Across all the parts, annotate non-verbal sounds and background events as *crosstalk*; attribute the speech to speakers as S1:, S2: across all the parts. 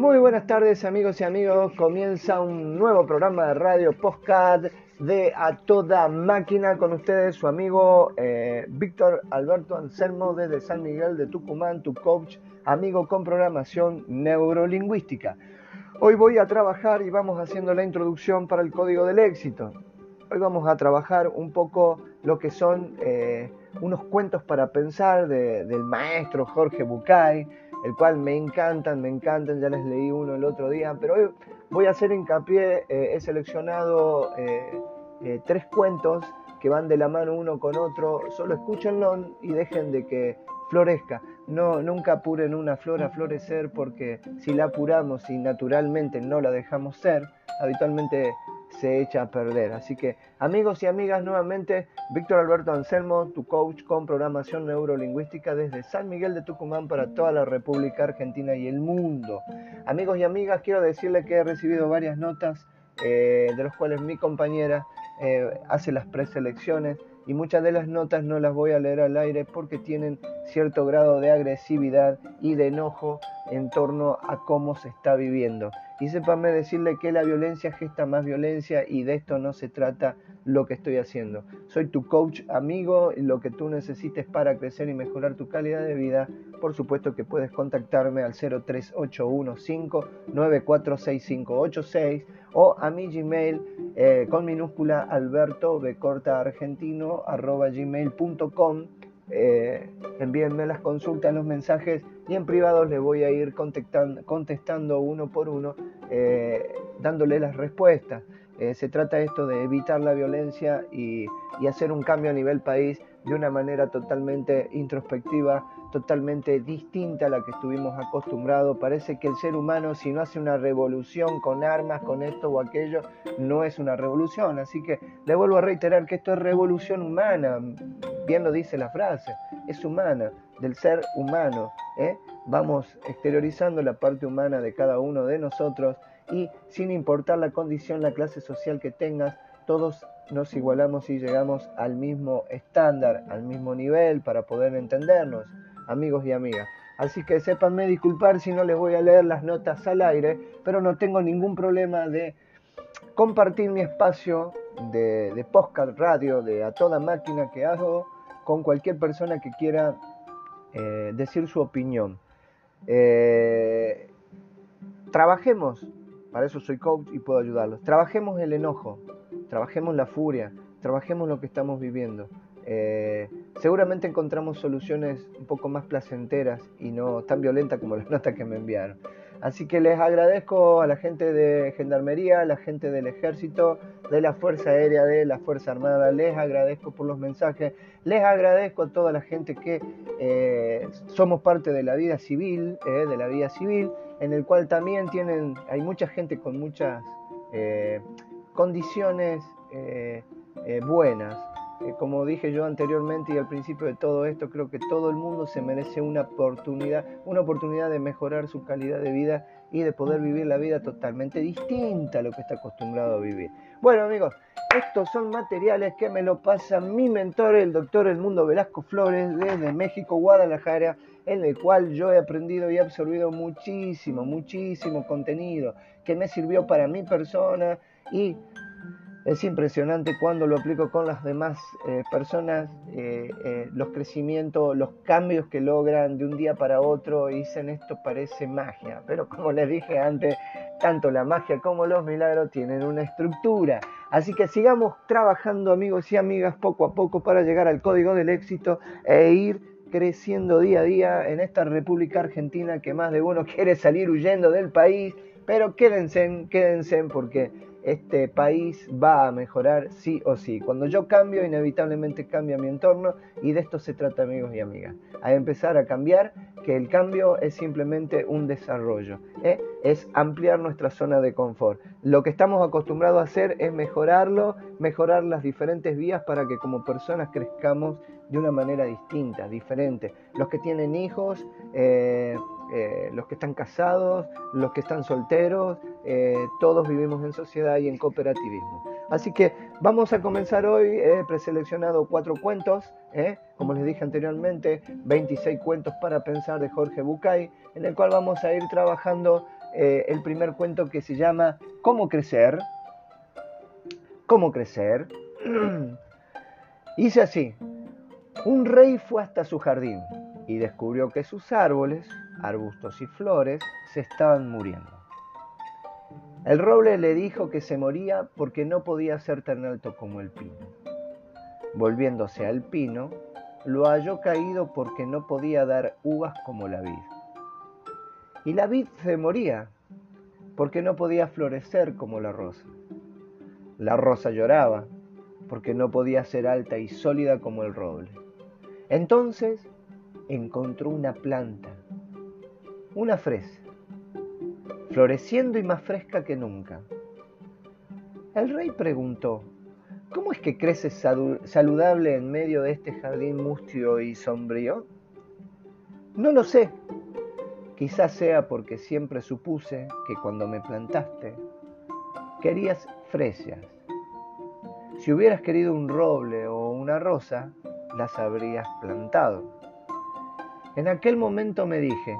S1: Muy buenas tardes amigos y amigos, comienza un nuevo programa de radio podcast de A Toda Máquina con ustedes su amigo eh, Víctor Alberto Anselmo desde San Miguel de Tucumán, tu coach, amigo con programación neurolingüística. Hoy voy a trabajar y vamos haciendo la introducción para el código del éxito. Hoy vamos a trabajar un poco lo que son eh, unos cuentos para pensar del maestro Jorge Bucay, el cual me encantan, me encantan, ya les leí uno el otro día, pero hoy voy a hacer hincapié, eh, he seleccionado eh, tres cuentos que van de la mano uno con otro, solo escúchenlo y dejen de que florezca. No, nunca apuren una flor a florecer porque si la apuramos y naturalmente no la dejamos ser, habitualmente se echa a perder. Así que amigos y amigas, nuevamente Víctor Alberto Anselmo, tu coach con programación neurolingüística desde San Miguel de Tucumán para toda la República Argentina y el mundo. Amigos y amigas, quiero decirles que he recibido varias notas eh, de los cuales mi compañera eh, hace las preselecciones y muchas de las notas no las voy a leer al aire porque tienen cierto grado de agresividad y de enojo en torno a cómo se está viviendo. Y sépame decirle que la violencia gesta más violencia y de esto no se trata lo que estoy haciendo. Soy tu coach amigo, lo que tú necesites para crecer y mejorar tu calidad de vida. Por supuesto que puedes contactarme al 03815-946586 o a mi Gmail eh, con minúscula alberto argentino eh, envíenme las consultas, los mensajes y en privado les voy a ir contestando, uno por uno, eh, dándole las respuestas. Eh, se trata esto de evitar la violencia y, y hacer un cambio a nivel país de una manera totalmente introspectiva, totalmente distinta a la que estuvimos acostumbrados. Parece que el ser humano si no hace una revolución con armas, con esto o aquello, no es una revolución. Así que le vuelvo a reiterar que esto es revolución humana, bien lo dice la frase, es humana, del ser humano. ¿eh? Vamos exteriorizando la parte humana de cada uno de nosotros y sin importar la condición, la clase social que tengas, todos nos igualamos y llegamos al mismo estándar, al mismo nivel para poder entendernos amigos y amigas. Así que sépanme disculpar si no les voy a leer las notas al aire, pero no tengo ningún problema de compartir mi espacio de, de podcast radio, de a toda máquina que hago, con cualquier persona que quiera eh, decir su opinión. Eh, trabajemos, para eso soy coach y puedo ayudarlos, trabajemos el enojo, trabajemos la furia, trabajemos lo que estamos viviendo. Eh, seguramente encontramos soluciones un poco más placenteras y no tan violentas como las *laughs* notas que me enviaron. Así que les agradezco a la gente de Gendarmería, a la gente del Ejército, de la Fuerza Aérea, de la Fuerza Armada, les agradezco por los mensajes, les agradezco a toda la gente que eh, somos parte de la vida civil, eh, de la vida civil, en el cual también tienen, hay mucha gente con muchas condiciones buenas, eh, como dije yo anteriormente y al principio de todo esto, creo que todo el mundo se merece una oportunidad, una oportunidad de mejorar su calidad de vida y de poder vivir la vida totalmente distinta a lo que está acostumbrado a vivir. Bueno amigos, estos son materiales que me lo pasa mi mentor, el doctor El Mundo Velasco Flores, desde México, Guadalajara, en el cual yo he aprendido y absorbido muchísimo, muchísimo contenido que me sirvió para mi persona y es impresionante cuando lo aplico con las demás eh, personas, eh, eh, los crecimientos, los cambios que logran de un día para otro, dicen esto parece magia, pero como les dije antes, tanto la magia como los milagros tienen una estructura. Así que sigamos trabajando amigos y amigas poco a poco para llegar al código del éxito e ir creciendo día a día en esta República Argentina que más de uno quiere salir huyendo del país, pero quédense, quédense porque este país va a mejorar sí o sí. Cuando yo cambio, inevitablemente cambia mi entorno y de esto se trata amigos y amigas. A empezar a cambiar, que el cambio es simplemente un desarrollo, ¿eh? es ampliar nuestra zona de confort. Lo que estamos acostumbrados a hacer es mejorarlo, mejorar las diferentes vías para que como personas crezcamos de una manera distinta, diferente. Los que tienen hijos, eh, eh, los que están casados, los que están solteros, eh, todos vivimos en sociedad y en cooperativismo. Así que vamos a comenzar hoy, he preseleccionado cuatro cuentos, como les dije anteriormente, 26 cuentos para pensar de Jorge Bucay, en el cual vamos a ir trabajando eh, el primer cuento que se llama ¿Cómo crecer? ¿Cómo crecer? *clears throat* Dice así, un rey fue hasta su jardín y descubrió que sus árboles, arbustos y flores se estaban muriendo. El roble le dijo que se moría porque no podía ser tan alto como el pino. Volviéndose al pino, lo halló caído porque no podía dar uvas como la vid. Y la vid se moría porque no podía florecer como la rosa. La rosa lloraba porque no podía ser alta y sólida como el roble. Entonces encontró una planta, una fresa, floreciendo y más fresca que nunca. El rey preguntó, ¿cómo es que crece saludable en medio de este jardín mustio y sombrío? No lo sé. Quizás sea porque siempre supuse que cuando me plantaste querías fresas. Si hubieras querido un roble o una rosa, las habrías plantado. En aquel momento me dije,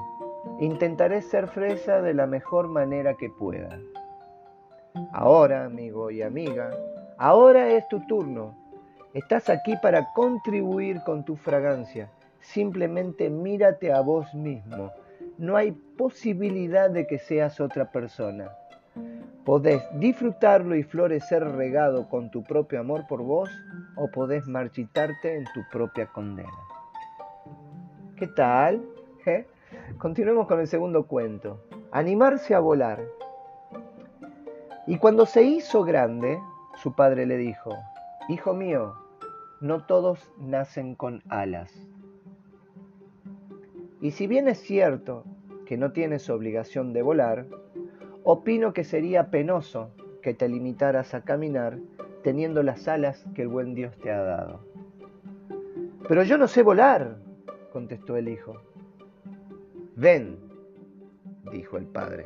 S1: intentaré ser fresa de la mejor manera que pueda. Ahora, amigo y amiga, ahora es tu turno. Estás aquí para contribuir con tu fragancia. Simplemente mírate a vos mismo. No hay posibilidad de que seas otra persona. Podés disfrutarlo y florecer regado con tu propio amor por vos o podés marchitarte en tu propia condena. ¿Qué tal? ¿Eh? Continuemos con el segundo cuento. Animarse a volar. Y cuando se hizo grande, su padre le dijo, Hijo mío, no todos nacen con alas. Y si bien es cierto que no tienes obligación de volar, opino que sería penoso que te limitaras a caminar teniendo las alas que el buen Dios te ha dado. Pero yo no sé volar, contestó el hijo. Ven, dijo el padre.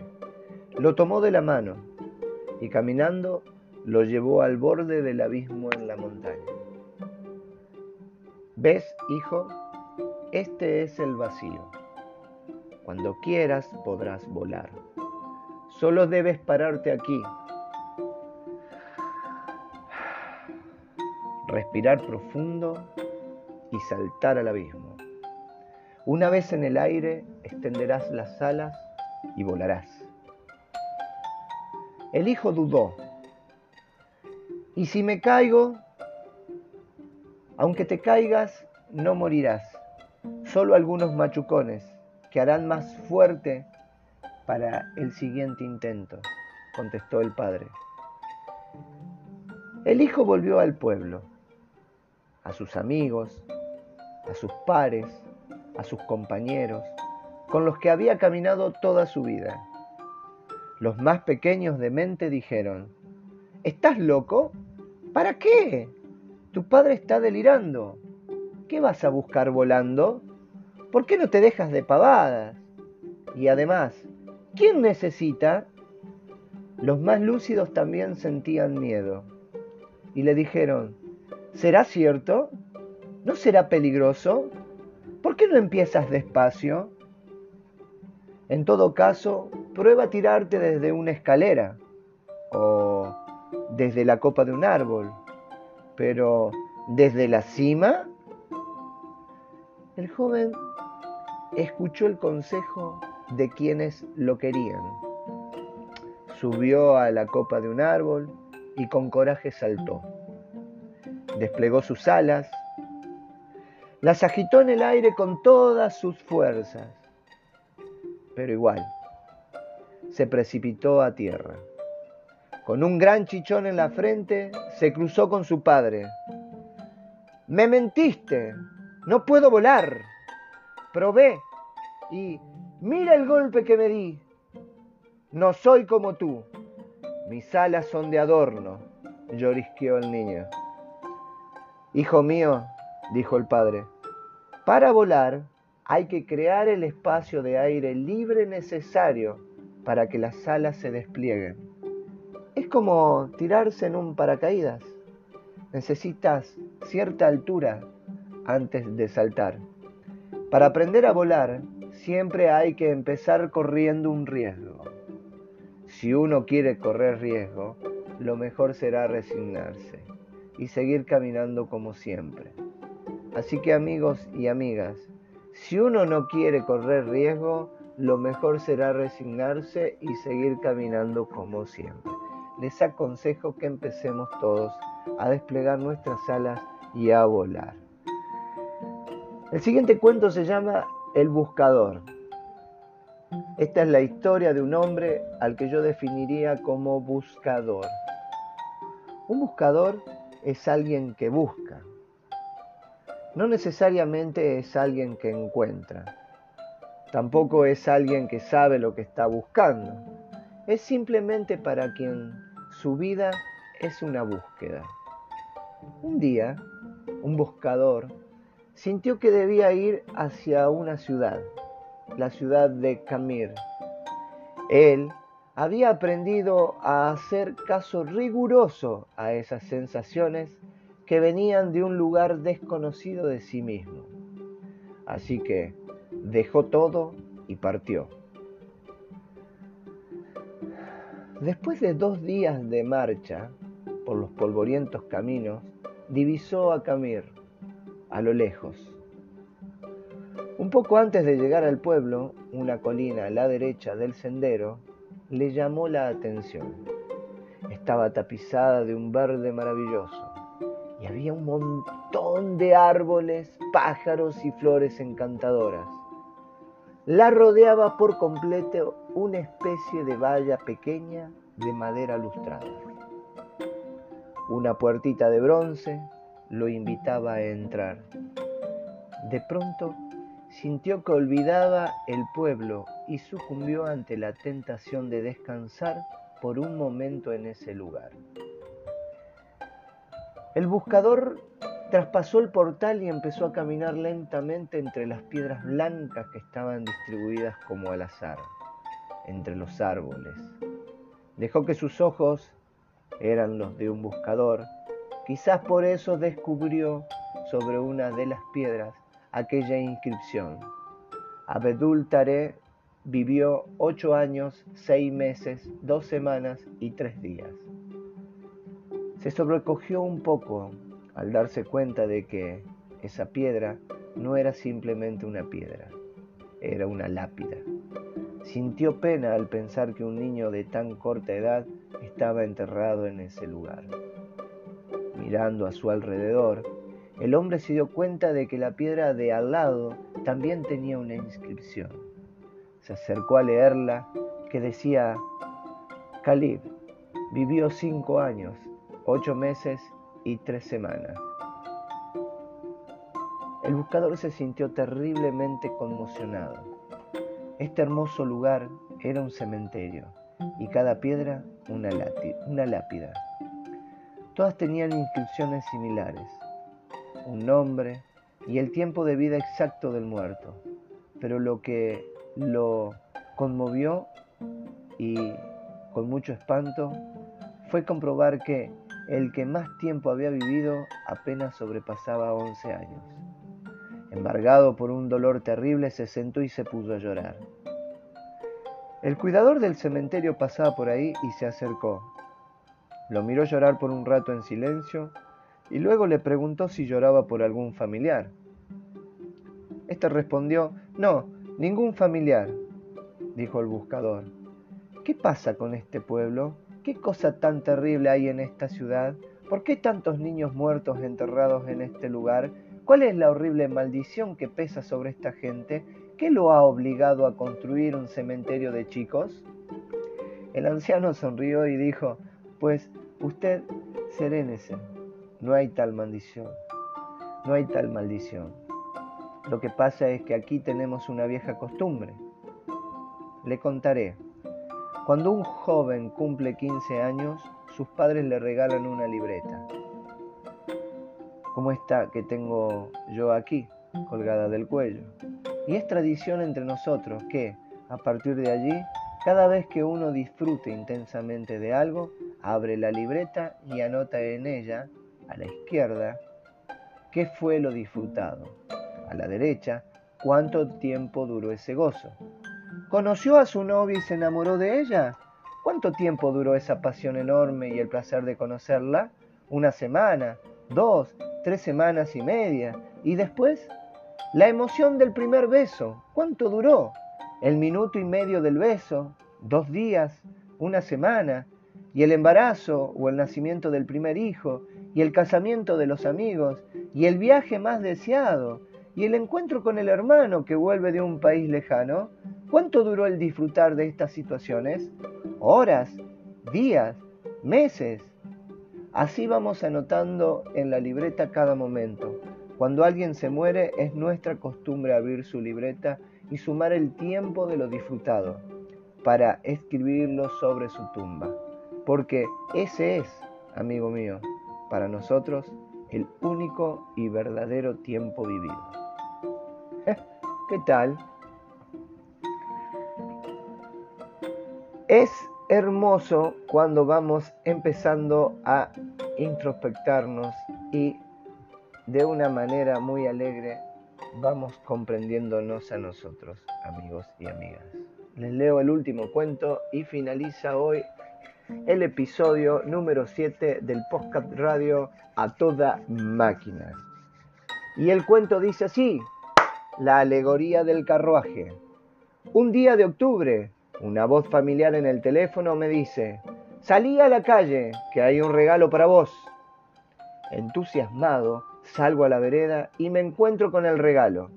S1: Lo tomó de la mano y caminando lo llevó al borde del abismo en la montaña. ¿Ves, hijo? Este es el vacío. Cuando quieras podrás volar. Solo debes pararte aquí. Respirar profundo y saltar al abismo. Una vez en el aire, extenderás las alas y volarás. El hijo dudó. ¿Y si me caigo? Aunque te caigas, no morirás. Solo algunos machucones que harán más fuerte para el siguiente intento, contestó el padre. El hijo volvió al pueblo, a sus amigos, a sus pares, a sus compañeros, con los que había caminado toda su vida. Los más pequeños de mente dijeron, ¿Estás loco? ¿Para qué? Tu padre está delirando. ¿Qué vas a buscar volando? ¿Por qué no te dejas de pavadas? Y además, ¿Quién necesita? Los más lúcidos también sentían miedo y le dijeron, ¿será cierto? ¿No será peligroso? ¿Por qué no empiezas despacio? En todo caso, prueba a tirarte desde una escalera o desde la copa de un árbol, pero ¿desde la cima? El joven escuchó el consejo de quienes lo querían. Subió a la copa de un árbol y con coraje saltó. Desplegó sus alas, las agitó en el aire con todas sus fuerzas, pero igual se precipitó a tierra. Con un gran chichón en la frente, se cruzó con su padre. Me mentiste, no puedo volar. Probé y Mira el golpe que me di. No soy como tú. Mis alas son de adorno, llorisqueó el niño. Hijo mío, dijo el padre, para volar hay que crear el espacio de aire libre necesario para que las alas se desplieguen. Es como tirarse en un paracaídas. Necesitas cierta altura antes de saltar. Para aprender a volar siempre hay que empezar corriendo un riesgo. Si uno quiere correr riesgo, lo mejor será resignarse y seguir caminando como siempre. Así que amigos y amigas, si uno no quiere correr riesgo, lo mejor será resignarse y seguir caminando como siempre. Les aconsejo que empecemos todos a desplegar nuestras alas y a volar. El siguiente cuento se llama El Buscador. Esta es la historia de un hombre al que yo definiría como buscador. Un buscador es alguien que busca. No necesariamente es alguien que encuentra. Tampoco es alguien que sabe lo que está buscando. Es simplemente para quien su vida es una búsqueda. Un día, un buscador sintió que debía ir hacia una ciudad, la ciudad de Camir. Él había aprendido a hacer caso riguroso a esas sensaciones que venían de un lugar desconocido de sí mismo. Así que dejó todo y partió. Después de dos días de marcha por los polvorientos caminos, divisó a Camir a lo lejos. Un poco antes de llegar al pueblo, una colina a la derecha del sendero le llamó la atención. Estaba tapizada de un verde maravilloso y había un montón de árboles, pájaros y flores encantadoras. La rodeaba por completo una especie de valla pequeña de madera lustrada. Una puertita de bronce lo invitaba a entrar. De pronto sintió que olvidaba el pueblo y sucumbió ante la tentación de descansar por un momento en ese lugar. El buscador traspasó el portal y empezó a caminar lentamente entre las piedras blancas que estaban distribuidas como al azar, entre los árboles. Dejó que sus ojos eran los de un buscador. Quizás por eso descubrió sobre una de las piedras aquella inscripción. Abedul Tare vivió ocho años, seis meses, dos semanas y tres días. Se sobrecogió un poco al darse cuenta de que esa piedra no era simplemente una piedra, era una lápida. Sintió pena al pensar que un niño de tan corta edad estaba enterrado en ese lugar. Mirando a su alrededor, el hombre se dio cuenta de que la piedra de al lado también tenía una inscripción. Se acercó a leerla que decía, Calib vivió cinco años, ocho meses y tres semanas. El buscador se sintió terriblemente conmocionado. Este hermoso lugar era un cementerio y cada piedra una, lápida. Todas tenían inscripciones similares, un nombre y el tiempo de vida exacto del muerto. Pero lo que lo conmovió y con mucho espanto fue comprobar que el que más tiempo había vivido apenas sobrepasaba 11 años. Embargado por un dolor terrible, se sentó y se puso a llorar. El cuidador del cementerio pasaba por ahí y se acercó. Lo miró llorar por un rato en silencio y luego le preguntó si lloraba por algún familiar. Este respondió, no, ningún familiar, dijo el buscador. ¿Qué pasa con este pueblo? ¿Qué cosa tan terrible hay en esta ciudad? ¿Por qué tantos niños muertos enterrados en este lugar? ¿Cuál es la horrible maldición que pesa sobre esta gente? ¿Qué lo ha obligado a construir un cementerio de chicos? El anciano sonrió y dijo, pues usted serénese, no hay tal maldición, no hay tal maldición. Lo que pasa es que aquí tenemos una vieja costumbre. Le contaré. Cuando un joven cumple 15 años, sus padres le regalan una libreta, como esta que tengo yo aquí, colgada del cuello. Y es tradición entre nosotros que, a partir de allí, cada vez que uno disfrute intensamente de algo, abre la libreta y anota en ella, a la izquierda, qué fue lo disfrutado. A la derecha, cuánto tiempo duró ese gozo. ¿Conoció a su novia y se enamoró de ella? ¿Cuánto tiempo duró esa pasión enorme y el placer de conocerla? ¿Una semana? ¿Dos? ¿Tres semanas y media? ¿Y después? La emoción del primer beso. ¿Cuánto duró? ¿El minuto y medio del beso? ¿Dos días? ¿Una semana? ¿Y el embarazo o el nacimiento del primer hijo? ¿Y el casamiento de los amigos? ¿Y el viaje más deseado? ¿Y el encuentro con el hermano que vuelve de un país lejano? ¿Cuánto duró el disfrutar de estas situaciones? ¿Horas? ¿Días? ¿Meses? Así vamos anotando en la libreta cada momento. Cuando alguien se muere es nuestra costumbre abrir su libreta y sumar el tiempo de lo disfrutado para escribirlo sobre su tumba. Porque ese es, amigo mío, para nosotros el único y verdadero tiempo vivido. *laughs* ¿Qué tal? Es hermoso cuando vamos empezando a introspectarnos y de una manera muy alegre vamos comprendiéndonos a nosotros, amigos y amigas. Les leo el último cuento y finaliza hoy el episodio número 7 del podcast radio a toda máquina. Y el cuento dice así, la alegoría del carruaje. Un día de octubre, una voz familiar en el teléfono me dice, salí a la calle, que hay un regalo para vos. Entusiasmado, salgo a la vereda y me encuentro con el regalo.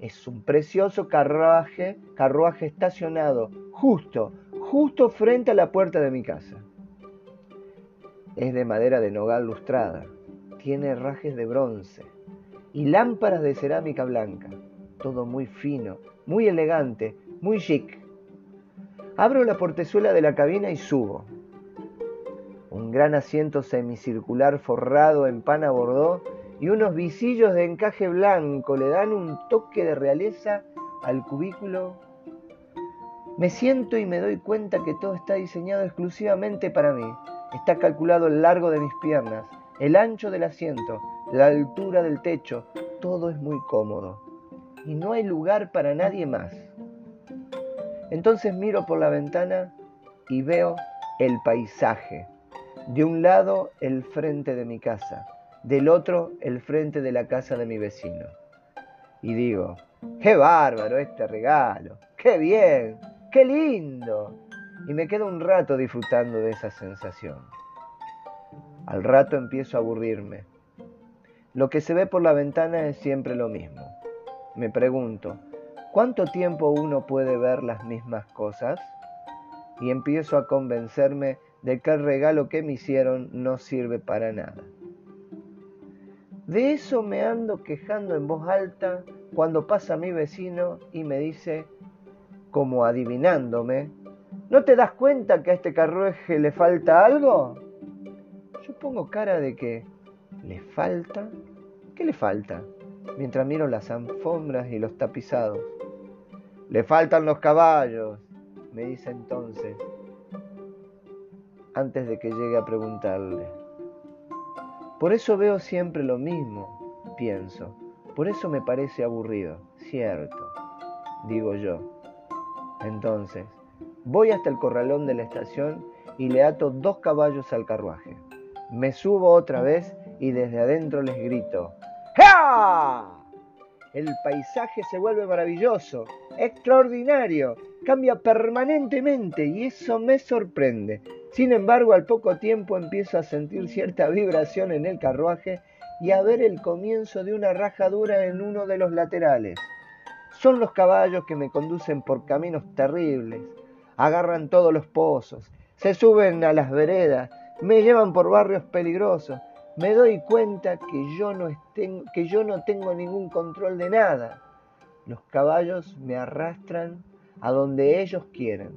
S1: Es un precioso carruaje, carruaje estacionado justo, justo frente a la puerta de mi casa. Es de madera de nogal lustrada, tiene herrajes de bronce y lámparas de cerámica blanca, todo muy fino, muy elegante, muy chic. Abro la portezuela de la cabina y subo. Un gran asiento semicircular forrado en pana bordó y unos visillos de encaje blanco le dan un toque de realeza al cubículo me siento y me doy cuenta que todo está diseñado exclusivamente para mí. Está calculado el largo de mis piernas, el ancho del asiento, la altura del techo. Todo es muy cómodo. Y no hay lugar para nadie más. Entonces miro por la ventana y veo el paisaje. De un lado el frente de mi casa, del otro el frente de la casa de mi vecino. Y digo, qué bárbaro este regalo, qué bien, ¡Qué lindo! Y me quedo un rato disfrutando de esa sensación. Al rato empiezo a aburrirme. Lo que se ve por la ventana es siempre lo mismo. Me pregunto, ¿cuánto tiempo uno puede ver las mismas cosas? Y empiezo a convencerme de que el regalo que me hicieron no sirve para nada. De eso me ando quejando en voz alta cuando pasa mi vecino y me dice, como adivinándome, ¿no te das cuenta que a este carruaje le falta algo? Yo pongo cara de que, ¿le falta? ¿Qué le falta? Mientras miro las alfombras y los tapizados. Le faltan los caballos, me dice entonces, antes de que llegue a preguntarle. Por eso veo siempre lo mismo, pienso. Por eso me parece aburrido, cierto, digo yo. Entonces, voy hasta el corralón de la estación y le ato dos caballos al carruaje. Me subo otra vez y desde adentro les grito, ¡Ja! El paisaje se vuelve maravilloso, extraordinario, cambia permanentemente y eso me sorprende. Sin embargo, al poco tiempo empiezo a sentir cierta vibración en el carruaje y a ver el comienzo de una rajadura en uno de los laterales. Son los caballos que me conducen por caminos terribles, agarran todos los pozos, se suben a las veredas, me llevan por barrios peligrosos. Me doy cuenta que yo no, tengo ningún control de nada. Los caballos me arrastran a donde ellos quieren.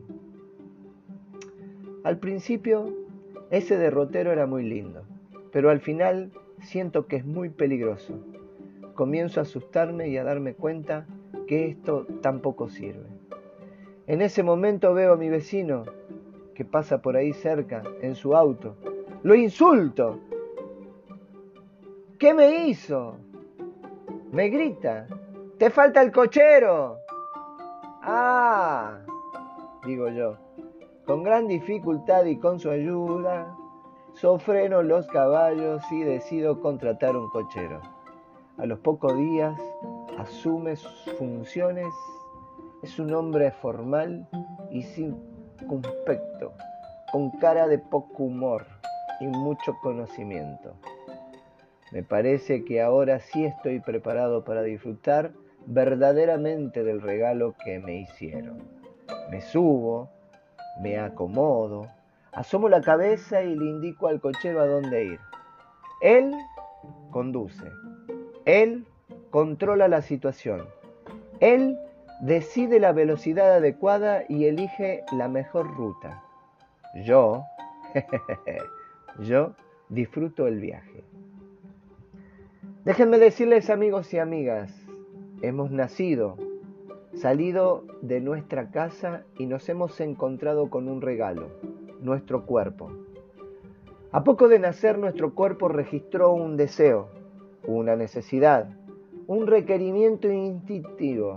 S1: Al principio, ese derrotero era muy lindo, pero al final siento que es muy peligroso. Comienzo a asustarme y a darme cuenta que esto tampoco sirve. En ese momento veo a mi vecino que pasa por ahí cerca en su auto. Lo insulto. ¿Qué me hizo? Me grita. Te falta el cochero. Ah, digo yo. Con gran dificultad y con su ayuda, sofreno los caballos y decido contratar un cochero. A los pocos días asume sus funciones, es un hombre formal y circunspecto, con cara de poco humor y mucho conocimiento. Me parece que ahora sí estoy preparado para disfrutar verdaderamente del regalo que me hicieron. Me subo, me acomodo, asomo la cabeza y le indico al cochero a dónde ir. Él conduce, él controla la situación, él decide la velocidad adecuada y elige la mejor ruta. Yo, *laughs* yo disfruto el viaje. Déjenme decirles amigos y amigas, hemos nacido, salido de nuestra casa y nos hemos encontrado con un regalo, nuestro cuerpo. A poco de nacer nuestro cuerpo registró un deseo, una necesidad, un requerimiento instintivo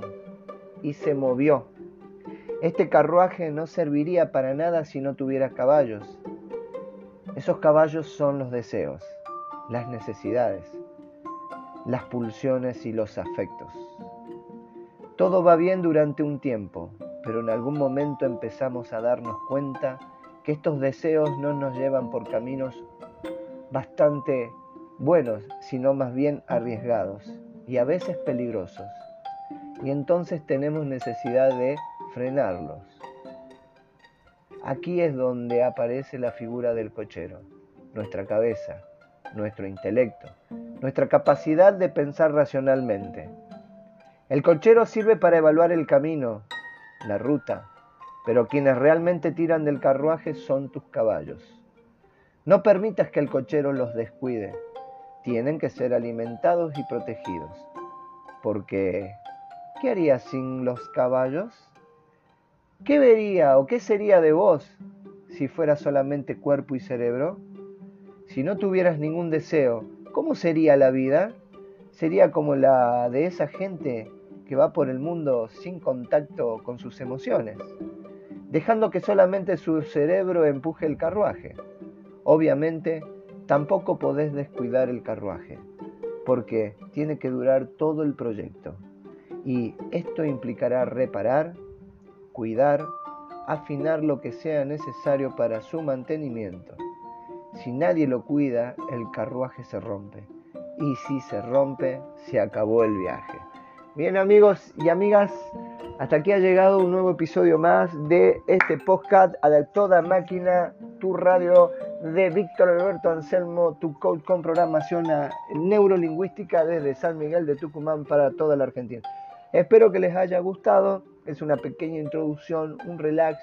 S1: y se movió. Este carruaje no serviría para nada si no tuviera caballos. Esos caballos son los deseos, las necesidades las pulsiones y los afectos. Todo va bien durante un tiempo, pero en algún momento empezamos a darnos cuenta que estos deseos no nos llevan por caminos bastante buenos, sino más bien arriesgados y a veces peligrosos. Y entonces tenemos necesidad de frenarlos. Aquí es donde aparece la figura del cochero, nuestra cabeza, nuestro intelecto, nuestra capacidad de pensar racionalmente. El cochero sirve para evaluar el camino, la ruta, pero quienes realmente tiran del carruaje son tus caballos. No permitas que el cochero los descuide. Tienen que ser alimentados y protegidos. Porque, ¿qué harías sin los caballos? ¿Qué vería o qué sería de vos si fuera solamente cuerpo y cerebro? Si no tuvieras ningún deseo, ¿cómo sería la vida? Sería como la de esa gente que va por el mundo sin contacto con sus emociones, dejando que solamente su cerebro empuje el carruaje. Obviamente, tampoco podés descuidar el carruaje, porque tiene que durar todo el proyecto. Y esto implicará reparar, cuidar, afinar lo que sea necesario para su mantenimiento. Si nadie lo cuida, el carruaje se rompe. Y si se rompe, se acabó el viaje. Bien amigos y amigas, hasta aquí ha llegado un nuevo episodio más de este podcast a toda máquina, tu radio de Víctor Alberto Anselmo, tu coach con programación neurolingüística desde San Miguel de Tucumán para toda la Argentina. Espero que les haya gustado, es una pequeña introducción, un relax.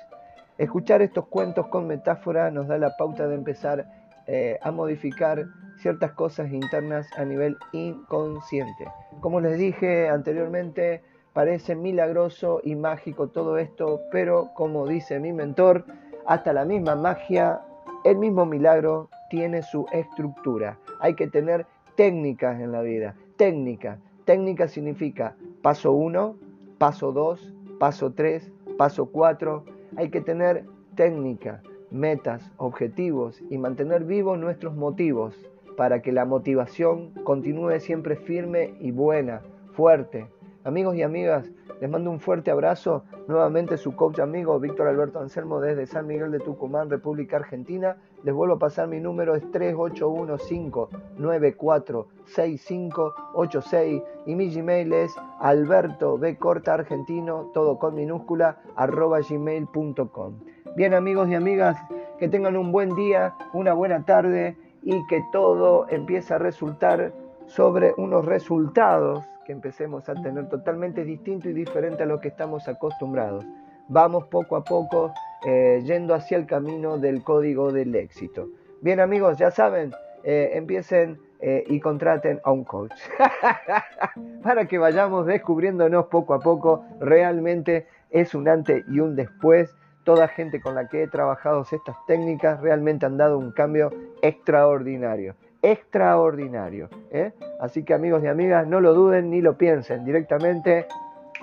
S1: Escuchar estos cuentos con metáfora nos da la pauta de empezar eh, a modificar ciertas cosas internas a nivel inconsciente. Como les dije anteriormente, parece milagroso y mágico todo esto, pero como dice mi mentor, hasta la misma magia, el mismo milagro tiene su estructura. Hay que tener técnicas en la vida. Técnica. Técnica significa paso 1, paso 2, paso 3, paso 4. Hay que tener técnica metas, objetivos y mantener vivos nuestros motivos para que la motivación continúe siempre firme y buena, fuerte. Amigos y amigas, les mando un fuerte abrazo. Nuevamente su coach amigo Víctor Alberto Anselmo desde San Miguel de Tucumán, República Argentina. Les vuelvo a pasar mi número, es 3815946586 y mi Gmail es alberto b corta argentino, todo con minúscula, arroba gmail.com. Bien amigos y amigas, que tengan un buen día, una buena tarde y que todo empiece a resultar sobre unos resultados que empecemos a tener totalmente distinto y diferente a lo que estamos acostumbrados. Vamos poco a poco eh, yendo hacia el camino del código del éxito. Bien amigos, ya saben, eh, empiecen eh, y contraten a un coach. *laughs* Para que vayamos descubriéndonos poco a poco, realmente es un antes y un después toda gente con la que he trabajado estas técnicas realmente han dado un cambio extraordinario. Extraordinario. ¿eh? Así que amigos y amigas, no lo duden ni lo piensen. Directamente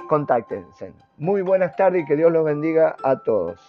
S1: contáctense. Muy buenas tardes y que Dios los bendiga a todos.